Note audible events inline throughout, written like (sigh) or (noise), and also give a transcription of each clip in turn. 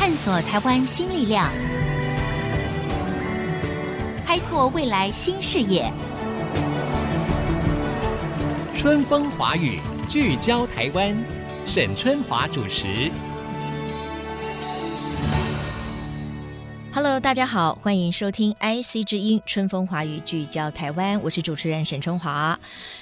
探索台湾新力量，开拓未来新视野。春风华语，聚焦台湾，沈春华主持。Hello，大家好，欢迎收听 IC 之音春风华语聚焦台湾，我是主持人沈春华。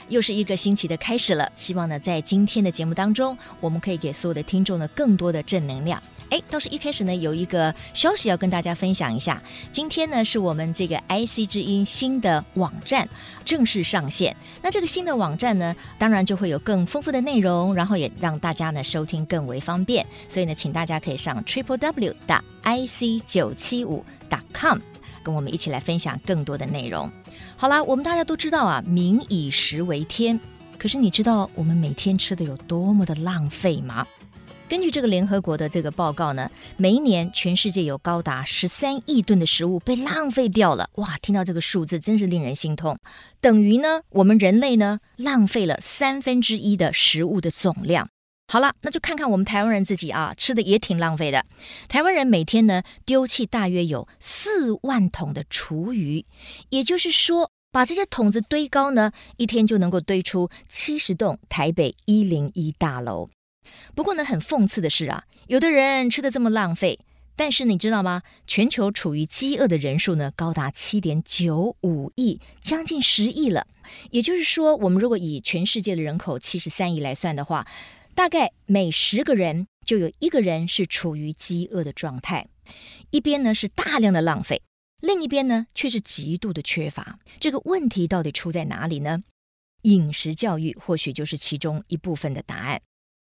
又是一个星期的开始了，希望呢，在今天的节目当中，我们可以给所有的听众呢更多的正能量。哎，倒是一开始呢，有一个消息要跟大家分享一下。今天呢，是我们这个 IC 之音新的网站正式上线。那这个新的网站呢，当然就会有更丰富的内容，然后也让大家呢收听更为方便。所以呢，请大家可以上 triple w 打 ic 九七五 com，跟我们一起来分享更多的内容。好啦，我们大家都知道啊，民以食为天。可是你知道我们每天吃的有多么的浪费吗？根据这个联合国的这个报告呢，每一年全世界有高达十三亿吨的食物被浪费掉了。哇，听到这个数字真是令人心痛。等于呢，我们人类呢浪费了三分之一的食物的总量。好了，那就看看我们台湾人自己啊，吃的也挺浪费的。台湾人每天呢丢弃大约有四万桶的厨余，也就是说，把这些桶子堆高呢，一天就能够堆出七十栋台北一零一大楼。不过呢，很讽刺的是啊，有的人吃的这么浪费，但是你知道吗？全球处于饥饿的人数呢，高达七点九五亿，将近十亿了。也就是说，我们如果以全世界的人口七十三亿来算的话，大概每十个人就有一个人是处于饥饿的状态。一边呢是大量的浪费，另一边呢却是极度的缺乏。这个问题到底出在哪里呢？饮食教育或许就是其中一部分的答案。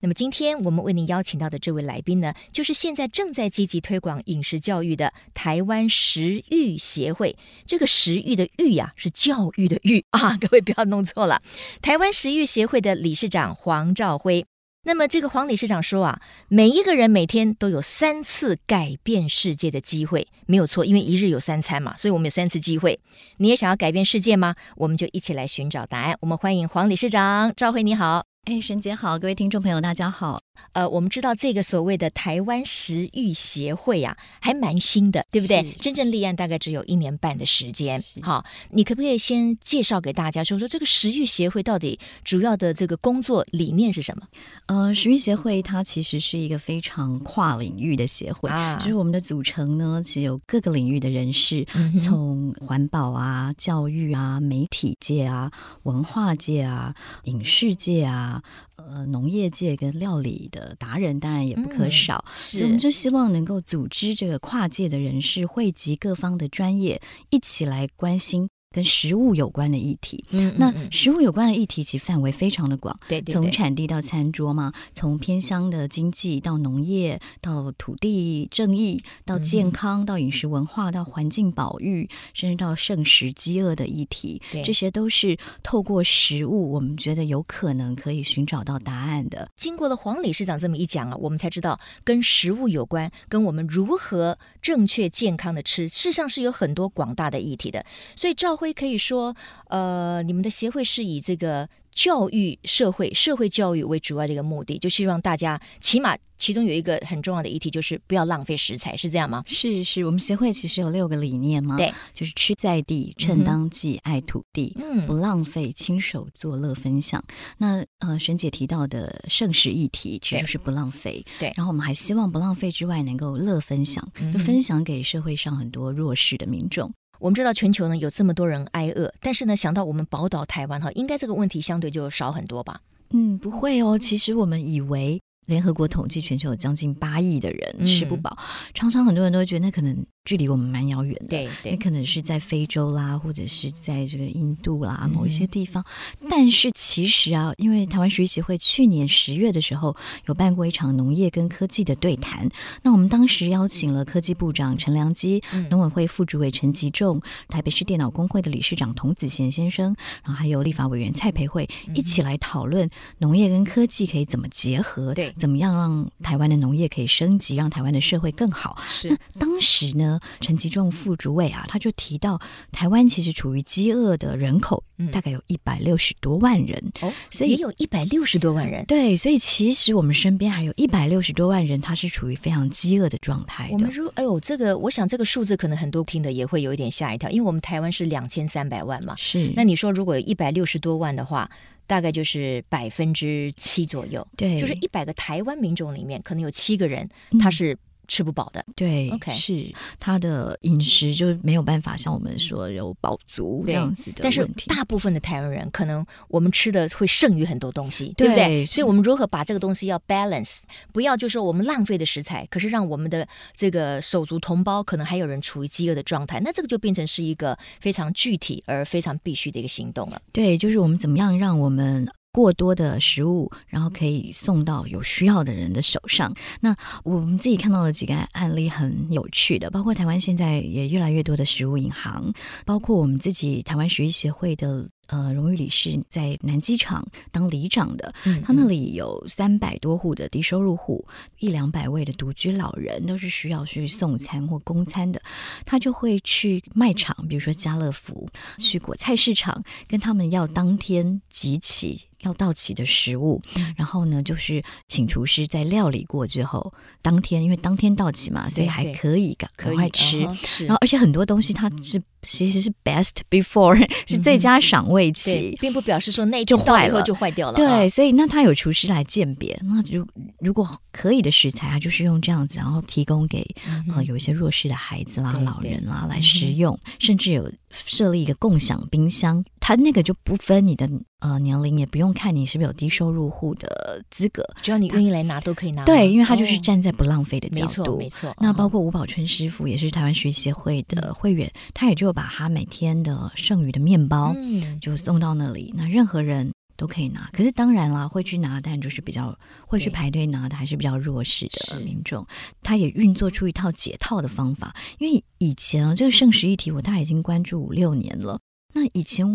那么今天我们为您邀请到的这位来宾呢，就是现在正在积极推广饮食教育的台湾食育协会。这个食育的育呀，是教育的育啊，(laughs) 各位不要弄错了。台湾食育协会的理事长黄兆辉。那么这个黄理事长说啊，每一个人每天都有三次改变世界的机会，没有错，因为一日有三餐嘛，所以我们有三次机会。你也想要改变世界吗？我们就一起来寻找答案。我们欢迎黄理事长，兆辉你好。哎，沈姐好，各位听众朋友，大家好。呃，我们知道这个所谓的台湾食育协会啊，还蛮新的，对不对？真正立案大概只有一年半的时间。好，你可不可以先介绍给大家，说说这个食育协会到底主要的这个工作理念是什么？呃，食育协会它其实是一个非常跨领域的协会啊，就是我们的组成呢，其实有各个领域的人士，嗯、从环保啊、教育啊、媒体界啊、文化界啊、影视界啊。呃，农业界跟料理的达人当然也不可少，嗯、所以我们就希望能够组织这个跨界的人士，汇集各方的专业，一起来关心。跟食物有关的议题，那食物有关的议题其实范围非常的广，对，对，对，从产地到餐桌嘛，从偏乡的经济到农业，到土地正义，到健康，嗯、到饮食文化，到环境保育，甚至到剩食饥饿的议题，对，这些都是透过食物，我们觉得有可能可以寻找到答案的。经过了黄理事长这么一讲啊，我们才知道跟食物有关，跟我们如何正确健康的吃，事实上是有很多广大的议题的。所以兆徽可以说，呃，你们的协会是以这个教育社会、社会教育为主要的一个目的，就希望大家起码其中有一个很重要的议题，就是不要浪费食材，是这样吗？是是，我们协会其实有六个理念嘛，对，就是吃在地、趁当季、嗯、爱土地、嗯，不浪费、亲手做乐分享。那呃，沈姐提到的剩食议题，其实就是不浪费，对。然后我们还希望不浪费之外，能够乐分享，就分享给社会上很多弱势的民众。我们知道全球呢有这么多人挨饿，但是呢想到我们宝岛台湾哈，应该这个问题相对就少很多吧？嗯，不会哦。其实我们以为联合国统计全球有将近八亿的人吃不饱，嗯，常常很多人都会觉得那可能。距离我们蛮遥远的，对，对，你可能是在非洲啦，或者是在这个印度啦某一些地方。嗯、但是其实啊，因为台湾学习协会去年十月的时候有办过一场农业跟科技的对谈，那我们当时邀请了科技部长陈良基、嗯、农委会副主委陈吉仲、台北市电脑工会的理事长童子贤先生，然后还有立法委员蔡培慧、嗯、一起来讨论农业跟科技可以怎么结合，对，怎么样让台湾的农业可以升级，让台湾的社会更好。是。那当时呢，陈吉仲副主委啊，他就提到，台湾其实处于饥饿的人口大概有一百六十多万人，哦，所以也有一百六十多万人。对，所以其实我们身边还有一百六十多万人，他是处于非常饥饿的状态的。我们说，哎呦，这个我想这个数字可能很多听的也会有一点吓一跳，因为我们台湾是两千三百万嘛。是，那你说如果有一百六十多万的话，大概就是百分之七左右，对，就是一百个台湾民众里面，可能有七个人他是吃不饱的。嗯、对，OK，是他的饮食就没有办法像我们说有饱足这样子的问题。但是大部分的台湾人，可能我们吃的会剩余很多东西，对，对不对？所以我们如何把这个东西要 balance，不要就是说我们浪费的食材，可是让我们的这个手足同胞可能还有人处于饥饿的状态，那这个就变成是一个非常具体而非常必须的一个行动了。对，就是我们怎么样让我们。过多的食物，然后可以送到有需要的人的手上。那我们自己看到了几个案例，很有趣的，包括台湾现在也越来越多的食物银行，包括我们自己台湾食育协会的。呃，荣誉理事在南机场当里长的，嗯、他那里有三百多户的低收入户，一两百位的独居老人，都是需要去送餐或供餐的。他就会去卖场，比如说家乐福，去果菜市场，跟他们要当天即期要到期的食物，然后呢，就是请厨师在料理过之后，当天因为当天到期嘛，所以还可以赶赶快吃。然后，而且很多东西它是。其实是 best before，(laughs) 是最佳赏味期，嗯，并不表示说那就坏了就坏掉了。对，啊、所以那他有厨师来鉴别，那如如果可以的食材，他就是用这样子，然后提供给、嗯呃、有一些弱势的孩子啦、老人啦来食用，嗯、甚至有设立一个共享冰箱，他那个就不分你的呃年龄，也不用看你是不是有低收入户的资格，只要你愿意来拿都可以拿。对，因为他就是站在不浪费的角度，哦、没错没错。那包括吴宝春师傅也是台湾食育协会的会员，嗯、他也就。把他每天的剩余的面包，就送到那里，那任何人都可以拿。可是当然啦，会去拿，但就是比较会去排队拿的，还是比较弱势的民众。他也运作出一套解套的方法，因为以前啊，这个剩食议题我大概已经关注五六年了。那以前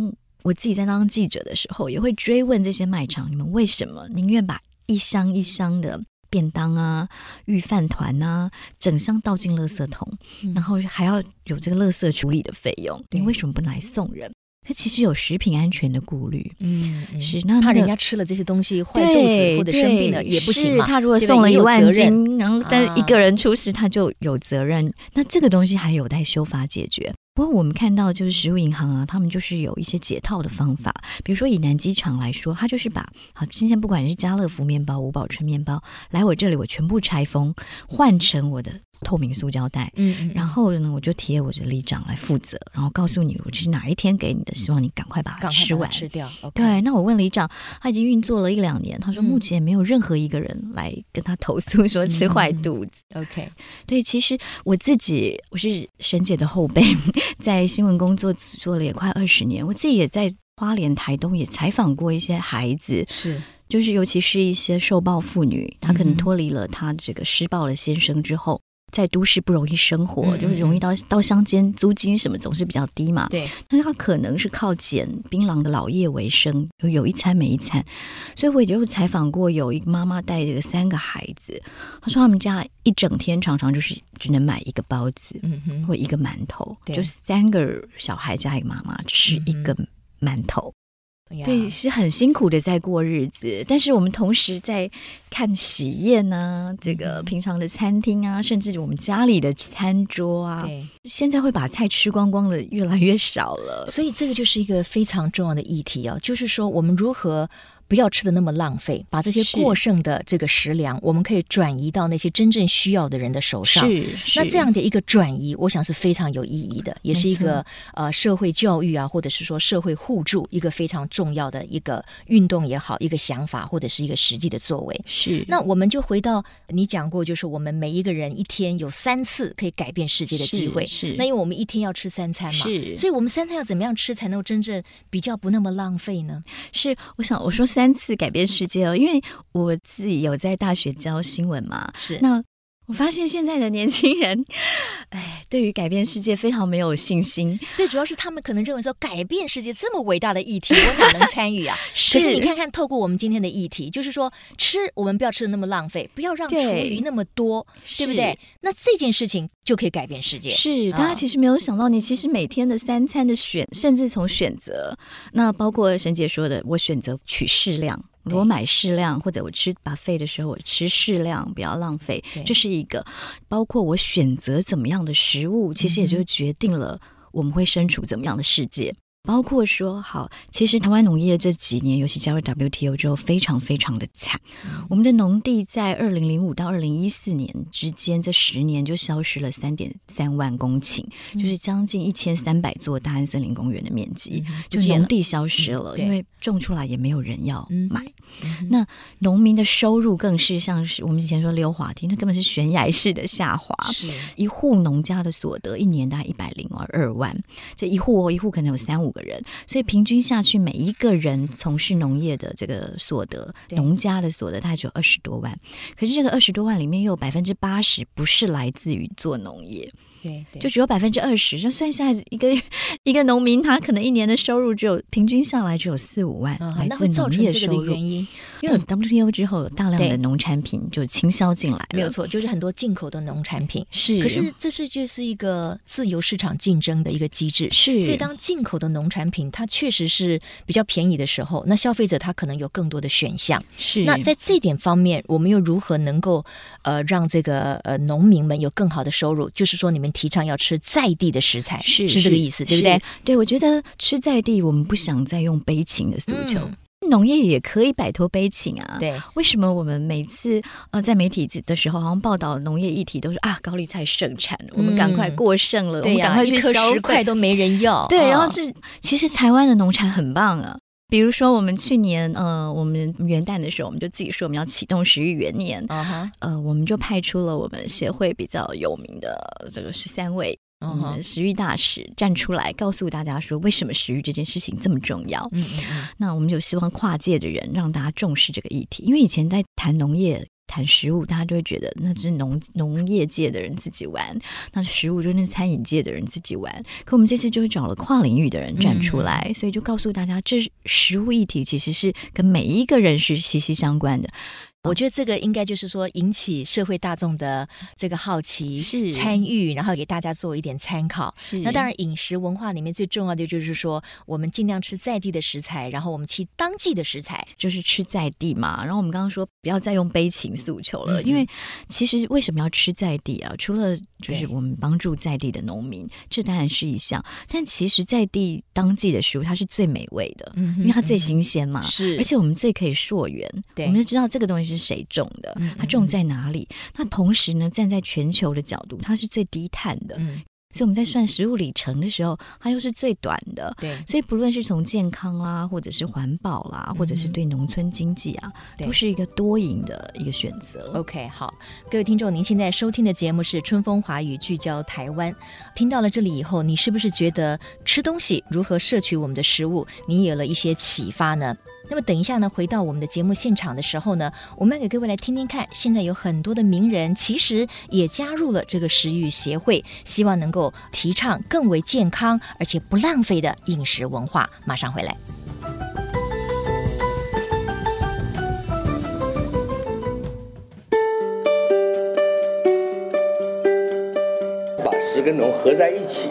我自己在当记者的时候，也会追问这些卖场，你们为什么宁愿把一箱一箱的。便当啊，御饭团啊，整箱倒进垃圾桶，嗯、然后还要有这个垃圾处理的费用，你为什么不来送人？他其实有食品安全的顾虑，嗯，嗯是那怕人家吃了这些东西坏肚子或者生病了也不行嘛。他如果送了一万斤，然后但一个人出事，他就有责任。啊、那这个东西还有待修法解决。不过我们看到，就是食物银行啊，他们就是有一些解套的方法。比如说以南机场来说，他就是把好今天不管是家乐福面包、五宝春面包来我这里，我全部拆封，换成我的透明塑胶袋。嗯，嗯，然后呢，我就贴我的里长来负责，然后告诉你我是哪一天给你的，希望你赶快把它吃完吃掉。Okay、对，那我问里长，他已经运作了一两年，他说目前没有任何一个人来跟他投诉说吃坏肚子。嗯、OK，对，其实我自己我是沈姐的后辈。在新闻工作做了也快二十年，我自己也在花莲、台东也采访过一些孩子，是，就是尤其是一些受暴妇女，她可能脱离了她这个施暴的先生之后。在都市不容易生活，嗯、就是容易到到乡间，租金什么总是比较低嘛。对，那他可能是靠捡槟榔的老叶为生，有有一餐没一餐。所以我也就采访过有一个妈妈带着三个孩子，她说他们家一整天常常就是只能买一个包子，嗯哼，或一个馒头，对就三个小孩加一个妈妈吃一个馒头。对，是很辛苦的在过日子，但是我们同时在看喜宴啊，这个平常的餐厅啊，甚至我们家里的餐桌啊，对，现在会把菜吃光光的越来越少了，所以这个就是一个非常重要的议题啊，就是说我们如何。不要吃的那么浪费，把这些过剩的这个食粮，我们可以转移到那些真正需要的人的手上。是，是那这样的一个转移，我想是非常有意义的，也是一个呃社会教育啊，或者是说社会互助一个非常重要的一个运动也好，一个想法或者是一个实际的作为。是。那我们就回到你讲过，就是我们每一个人一天有三次可以改变世界的机会。是。是那因为我们一天要吃三餐嘛，是。所以我们三餐要怎么样吃才能够真正比较不那么浪费呢？是。我想我说。三次改变世界哦，因为我自己有在大学教新闻嘛，是。那我发现现在的年轻人，哎，对于改变世界非常没有信心。最主要是他们可能认为说，改变世界这么伟大的议题，我哪能参与啊？(laughs) 是。可是你看看，透过我们今天的议题，就是说吃，我们不要吃的那么浪费，不要让厨余那么多，对，对不对？那这件事情就可以改变世界。是，大家其实没有想到，你其实每天的三餐的选，甚至从选择，那包括沈姐说的，我选择取适量。我买适量，或者我吃 buffet 的时候，我吃适量，不要浪费。这是一个，包括我选择怎么样的食物，其实也就决定了我们会身处怎么样的世界。包括说，好，其实台湾农业这几年，尤其加入 WTO 之后，非常非常的惨。我们的农地在二零零五到二零一四年之间，这十年就消失了三点三万公顷，就是将近一千三百座大安森林公园的面积，就农地消失了，因为种出来也没有人要买。那农民的收入更是像是我们以前说溜滑梯，那根本是悬崖式的下滑。是。一户农家的所得一年大概一百零二万，这一户哦，一户可能有三五个人，所以平均下去，每一个人从事农业的这个所得，农家的所得大概只有二十多万。可是这个二十多万里面，又有百分之八十不是来自于做农业。对，对，就只有百分之二十，就算下来一个 (laughs) 一个农民，他可能一年的收入只有平均下来只有四五万，来自农业收入。原因，因为 WTO 之后有大量的农产品就倾销进来了，没有错，就是很多进口的农产品。是，可是这是就是一个自由市场竞争的一个机制。是，所以当进口的农产品它确实是比较便宜的时候，那消费者他可能有更多的选项。是，那在这点方面，我们又如何能够呃让这个呃农民们有更好的收入？就是说你们。提倡要吃在地的食材，是是这个意思，对不对？对，我觉得吃在地，我们不想再用悲情的诉求，嗯、农业也可以摆脱悲情啊。对，为什么我们每次呃在媒体的时候，好像报道农业议题都是啊高丽菜盛产，嗯、我们赶快过剩了，对呀、啊，一颗十块都没人要。对，然后这其实台湾的农产很棒啊。比如说，我们去年呃，我们元旦的时候，我们就自己说我们要启动食育元年，uh huh. 呃，我们就派出了我们协会比较有名的这个十三位嗯食欲大使站出来，告诉大家说为什么食欲这件事情这么重要。嗯嗯嗯。那我们就希望跨界的人让大家重视这个议题，因为以前在谈农业。谈食物，大家就会觉得那是农农业界的人自己玩，那食物就是那餐饮界的人自己玩。可我们这次就是找了跨领域的人站出来，嗯、所以就告诉大家，这食物议题其实是跟每一个人是息息相关的。我觉得这个应该就是说引起社会大众的这个好奇、是参与，然后给大家做一点参考。是那当然，饮食文化里面最重要的就是说，我们尽量吃在地的食材，然后我们吃当季的食材，就是吃在地嘛。然后我们刚刚说不要再用悲情诉求了，因为其实为什么要吃在地啊？除了就是我们帮助在地的农民，这当然是一项。但其实在地当季的食物，它是最美味的，因为它最新鲜嘛。是，而且我们最可以溯源，对我们就知道这个东西是。是谁种的？它种在哪里？那同时呢，站在全球的角度，它是最低碳的。嗯，所以我们在算食物里程的时候，它又是最短的。对，所以不论是从健康啦，或者是环保啦，或者是对农村经济啊，都是一个多赢的一个选择。OK，好，各位听众，您现在收听的节目是《春风华语》，聚焦台湾。听到了这里以后，你是不是觉得吃东西如何摄取我们的食物，你有了一些启发呢？那么等一下呢，回到我们的节目现场的时候呢，我们给各位来听听看，现在有很多的名人其实也加入了这个食育协会，希望能够提倡更为健康而且不浪费的饮食文化。马上回来。把食跟农合在一起，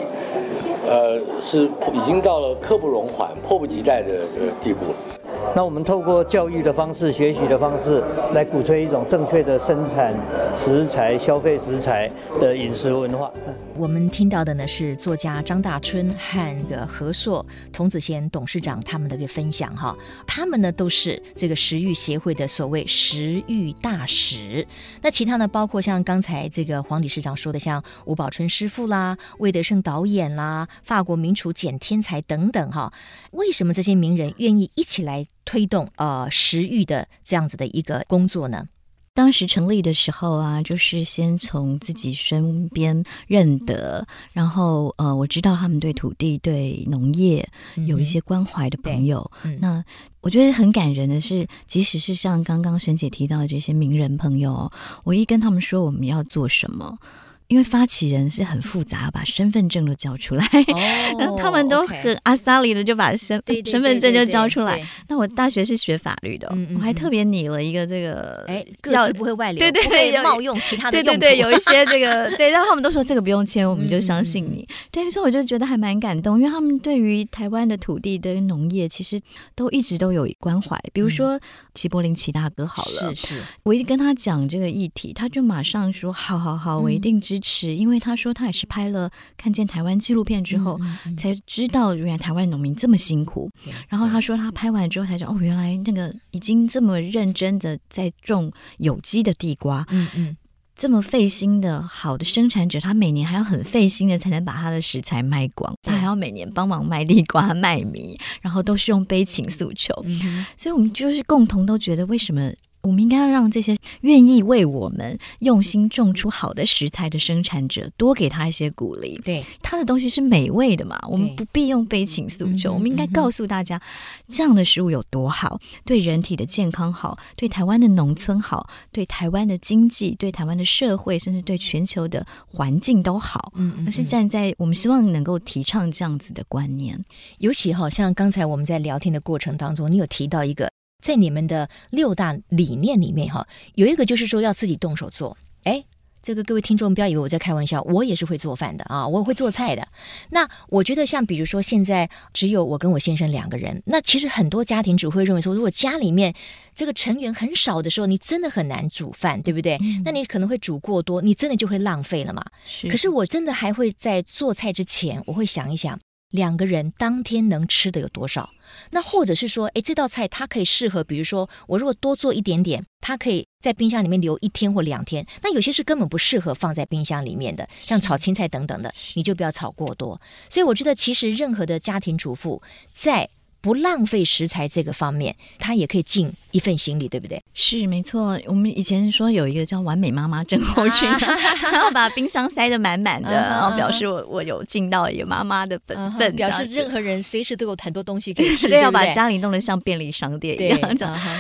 呃，是已经到了刻不容缓、迫不及待的呃地步了。那我们透过教育的方式、学习的方式，来鼓吹一种正确的生产食材、消费食材的饮食文化。我们听到的呢是作家张大春和的何硕、童子贤董事长他们的一个分享哈，他们呢都是这个食育协会的所谓食育大使。那其他呢，包括像刚才这个黄理事长说的，像吴宝春师傅啦、魏德胜导演啦、法国名厨简天才等等哈，为什么这些名人愿意一起来推动呃食欲的这样子的一个工作呢？当时成立的时候啊，就是先从自己身边认得，然后呃，我知道他们对土地、对农业有一些关怀的朋友。嗯、那我觉得很感人的是，即使是像刚刚沈姐提到的这些名人朋友，我一跟他们说我们要做什么。因为发起人是很复杂，把身份证都交出来，然后、哦、他们都很阿萨里的就把身身份证就交出来。那我大学是学法律的，我还特别拟了一个这个，哎，个资不会外流，对对对，冒用其他的对对对，有一些这个 (laughs) 对，然后他们都说这个不用签，我们就相信你。对，所以我就觉得还蛮感动，因为他们对于台湾的土地跟农业其实都一直都有关怀。比如说齐柏林齐大哥，好了，是是，我一跟他讲这个议题，他就马上说好好好，我一定知。支持，因为他说他也是拍了看见台湾纪录片之后，嗯嗯、才知道原来台湾农民这么辛苦。嗯、然后他说他拍完之后才知道，哦，原来那个已经这么认真的在种有机的地瓜，嗯嗯，这么费心的好的生产者，他每年还要很费心的才能把他的食材卖光，他还要每年帮忙卖地瓜、卖米，然后都是用悲情诉求。嗯、所以我们就是共同都觉得为什么。我们应该要让这些愿意为我们用心种出好的食材的生产者多给他一些鼓励。对，他的东西是美味的嘛，我们不必用悲情诉求。我们应该告诉大家，这样的食物有多好，对人体的健康好，对台湾的农村好，对台湾的经济、对台湾的社会，甚至对全球的环境都好。嗯，而是站在我们希望能够提倡这样子的观念。尤其好像刚才我们在聊天的过程当中，你有提到一个。在你们的六大理念里面，哈，有一个就是说要自己动手做。哎，这个各位听众不要以为我在开玩笑，我也是会做饭的啊，我会做菜的。那我觉得像比如说现在只有我跟我先生两个人，那其实很多家庭只会认为说，如果家里面这个成员很少的时候，你真的很难煮饭，对不对？嗯、那你可能会煮过多，你真的就会浪费了嘛。是。可是我真的还会在做菜之前，我会想一想。两个人当天能吃的有多少？那或者是说，诶，这道菜它可以适合，比如说我如果多做一点点，它可以在冰箱里面留一天或两天。那有些是根本不适合放在冰箱里面的，像炒青菜等等的，你就不要炒过多。所以我觉得，其实任何的家庭主妇在。不浪费食材这个方面，他也可以尽一份行李，对不对？是没错。我们以前说有一个叫“完美妈妈症候群”，(laughs) 然后把冰箱塞得满满的，然后表示我我有尽到一个妈妈的本分，表示任何人随时都有很多东西可以吃，(laughs) 对，要把家里弄得像便利商店一样。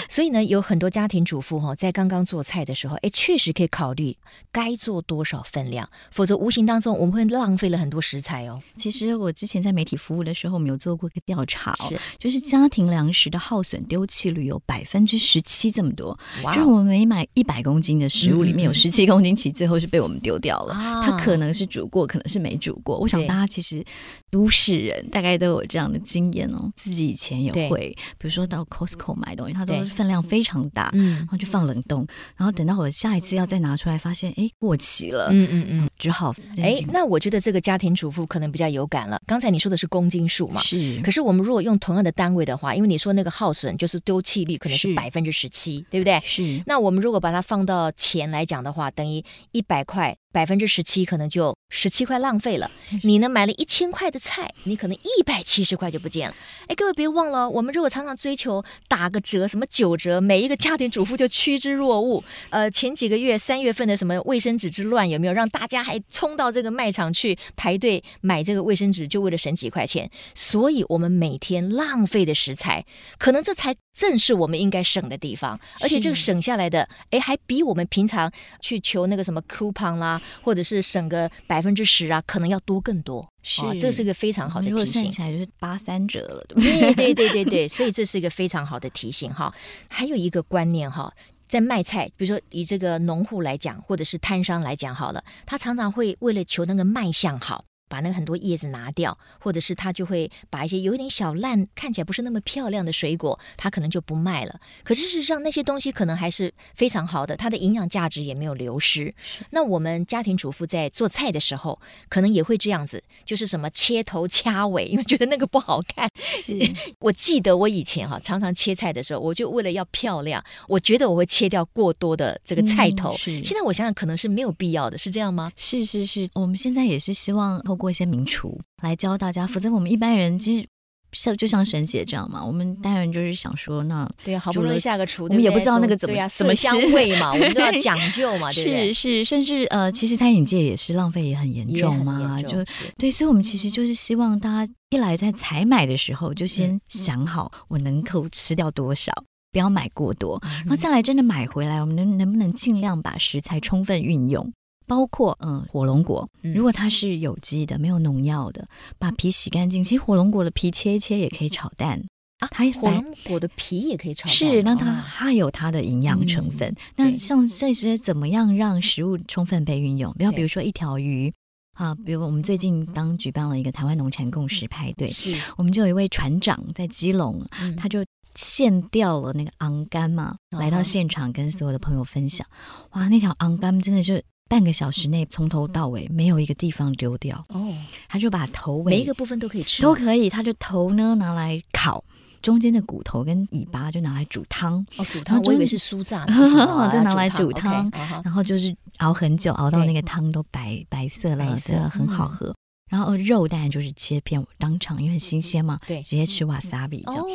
所以呢，有很多家庭主妇哈，在刚刚做菜的时候，哎，确实可以考虑该做多少分量，否则无形当中我们会浪费了很多食材哦。其实我之前在媒体服务的时候，我们有做过一个调查，是。就是家庭粮食的耗损丢弃率有百分之十七这么多。就是我们每买一百公斤的食物里面有十七公斤，其实最后是被我们丢掉了。嗯、它可能是煮过，可能是没煮过。我想大家其实都市人大概都有这样的经验哦，自己以前也会，比如说到 Costco 买东西，它都是分量非常大，嗯，然后就放冷冻，然后等到我下一次要再拿出来，发现哎过期了，嗯嗯嗯，只好哎，那我觉得这个家庭主妇可能比较有感了。刚才你说的是公斤数嘛，是，可是我们如果用同样的单位的话，因为你说那个耗损就是丢弃率可能是百分之十七，对不对？是。那我们如果把它放到钱来讲的话，等于一百块。百分之十七可能就十七块浪费了。你呢，买了一千块的菜，你可能一百七十块就不见了。哎，各位别忘了，我们如果常常追求打个折，什么九折，每一个家庭主妇就趋之若鹜。呃，前几个月三月份的什么卫生纸之乱有没有让大家还冲到这个卖场去排队买这个卫生纸，就为了省几块钱？所以，我们每天浪费的食材，可能这才正是我们应该省的地方。而且，这个省下来的，哎，还比我们平常去求那个什么 coupon 啦。或者是省个百分之十啊，可能要多更多，是、哦，这是一个非常好的提醒。如果算起来就是八三折了，对不对？对对对对，所以这是一个非常好的提醒哈。还有一个观念哈，在卖菜，比如说以这个农户来讲，或者是摊商来讲好了，他常常会为了求那个卖相好。把那个很多叶子拿掉，或者是他就会把一些有一点小烂、看起来不是那么漂亮的水果，他可能就不卖了。可是事实上，那些东西可能还是非常好的，它的营养价值也没有流失。那我们家庭主妇在做菜的时候，可能也会这样子，就是什么切头掐尾，因为觉得那个不好看。是 (laughs) 我记得我以前哈常常切菜的时候，我就为了要漂亮，我觉得我会切掉过多的这个菜头。嗯、现在我想想，可能是没有必要的，是这样吗？是是是，我们现在也是希望。过一些名厨来教大家，否则我们一般人其实像就像沈姐这样嘛，我们当然就是想说，那对，好不容易下个厨，我们也不知道那个怎么对怎么香味嘛，我们都要 (laughs) 讲究嘛，对不对？是是，甚至呃，其实餐饮界也是浪费也很严重嘛，就对，所以我们其实就是希望大家一来在采买的时候就先想好我能够吃掉多少，不要买过多，然后再来真的买回来，我们能能不能尽量把食材充分运用。包括嗯，火龙果，如果它是有机的，没有农药的，把皮洗干净。其实火龙果的皮切一切也可以炒蛋啊，它火龙果的皮也可以炒蛋。是，那它它有它的营养成分。嗯、那像这些怎么样让食物充分被运用？比方比如说一条鱼啊，比如我们最近刚举办了一个台湾农产共识派对，是，我们就有一位船长在基隆，嗯、他就现钓了那个昂柑嘛，嗯、来到现场跟所有的朋友分享。哇，那条昂柑真的就。半个小时内从头到尾没有一个地方丢掉。哦，他就把头尾每一个部分都可以吃，都可以。他就头呢拿来烤，中间的骨头跟尾巴就拿来煮汤。哦，煮汤。我以为是酥炸的，(laughs) 就拿来煮汤，然后就是熬很久，熬到那个汤都白白色了，色很好喝。然后肉当然就是切片当场，因为很新鲜嘛，对，直接吃瓦萨比这样。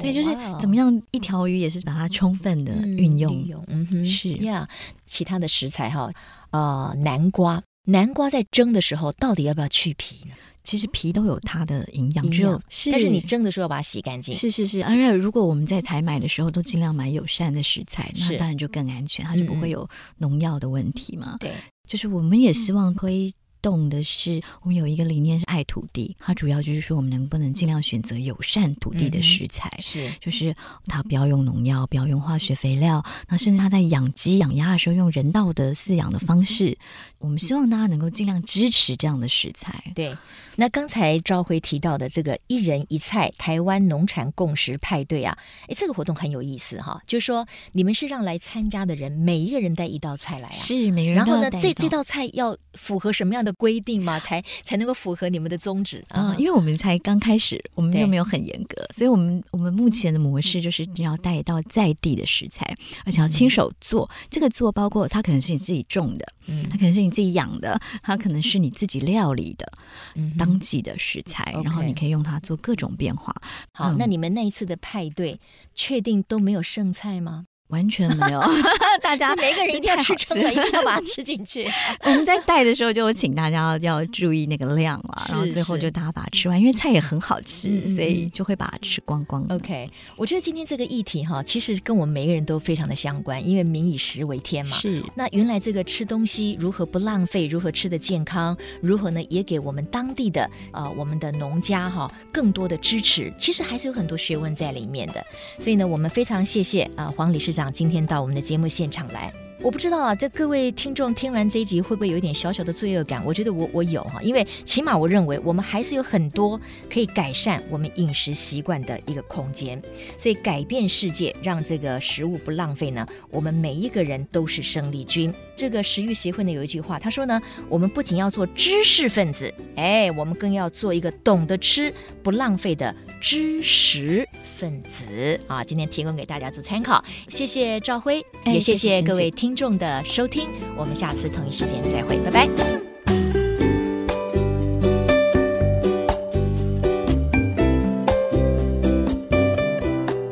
对，就是怎么样，一条鱼也是把它充分的运用，嗯哼，是呀。其他的食材哈。呃，南瓜，南瓜在蒸的时候到底要不要去皮呢？其实皮都有它的营养，营养是，但是你蒸的时候要把它洗干净。是是是，而且如果我们在采买的时候都尽量买友善的食材，那当然就更安全，它就不会有农药的问题嘛。对，就是我们也希望推。动的是，我们有一个理念是爱土地，它主要就是说我们能不能尽量选择友善土地的食材，嗯、是，就是它不要用农药，不要用化学肥料，那甚至它在养鸡养鸭的时候用人道的饲养的方式，我们希望大家能够尽量支持这样的食材。对，那刚才昭辉提到的这个一人一菜台湾农产共识派对啊，哎，这个活动很有意思哈，就是说你们是让来参加的人每一个人带一道菜来啊，是每个人，然后呢，这这道菜要符合什么样的规定嘛？才才能够符合你们的宗旨啊？因为我们才刚开始，我们又没有很严格，所以我们我们目前的模式就是你要带到在地的食材，而且要亲手做。这个做包括它可能是你自己种的，嗯，它可能是你自己养的，它可能是你自己料理的，嗯当季的食材，然后你可以用它做各种变化。好，那你们那一次的派对，确定都没有剩菜吗？完全没有，(laughs) 大家每个人一定要吃撑的，一定要把它吃进去。(laughs) 我们在带的时候就请大家要注意那个量了，然后最后就大家把它吃完，因为菜也很好吃，所以就会把它吃光光。OK，我觉得今天这个议题哈，其实跟我们每个人都非常的相关，因为民以食为天嘛。是。那原来这个吃东西如何不浪费，如何吃的健康，如何呢？也给我们当地的呃我们的农家哈更多的支持。其实还是有很多学问在里面的。所以呢，我们非常谢谢啊黄理事长。今天到我们的节目现场来。我不知道啊，这各位听众听完这一集会不会有一点小小的罪恶感？我觉得我我有哈，因为起码我认为我们还是有很多可以改善我们饮食习惯的一个空间。所以改变世界，让这个食物不浪费呢，我们每一个人都是生力军。这个食欲协会呢有一句话，他说呢，我们不仅要做知识分子，哎，我们更要做一个懂得吃不浪费的知识分子啊。今天提供给大家做参考，谢谢赵辉，也谢谢各位听。听众的收听，我们下次同一时间再会，拜拜。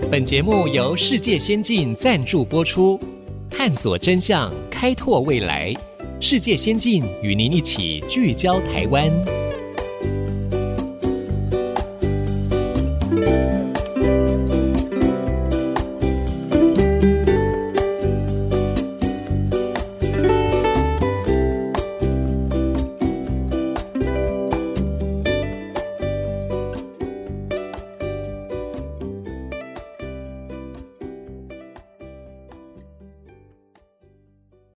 本节目由世界先进赞助播出，探索真相，开拓未来。世界先进与您一起聚焦台湾。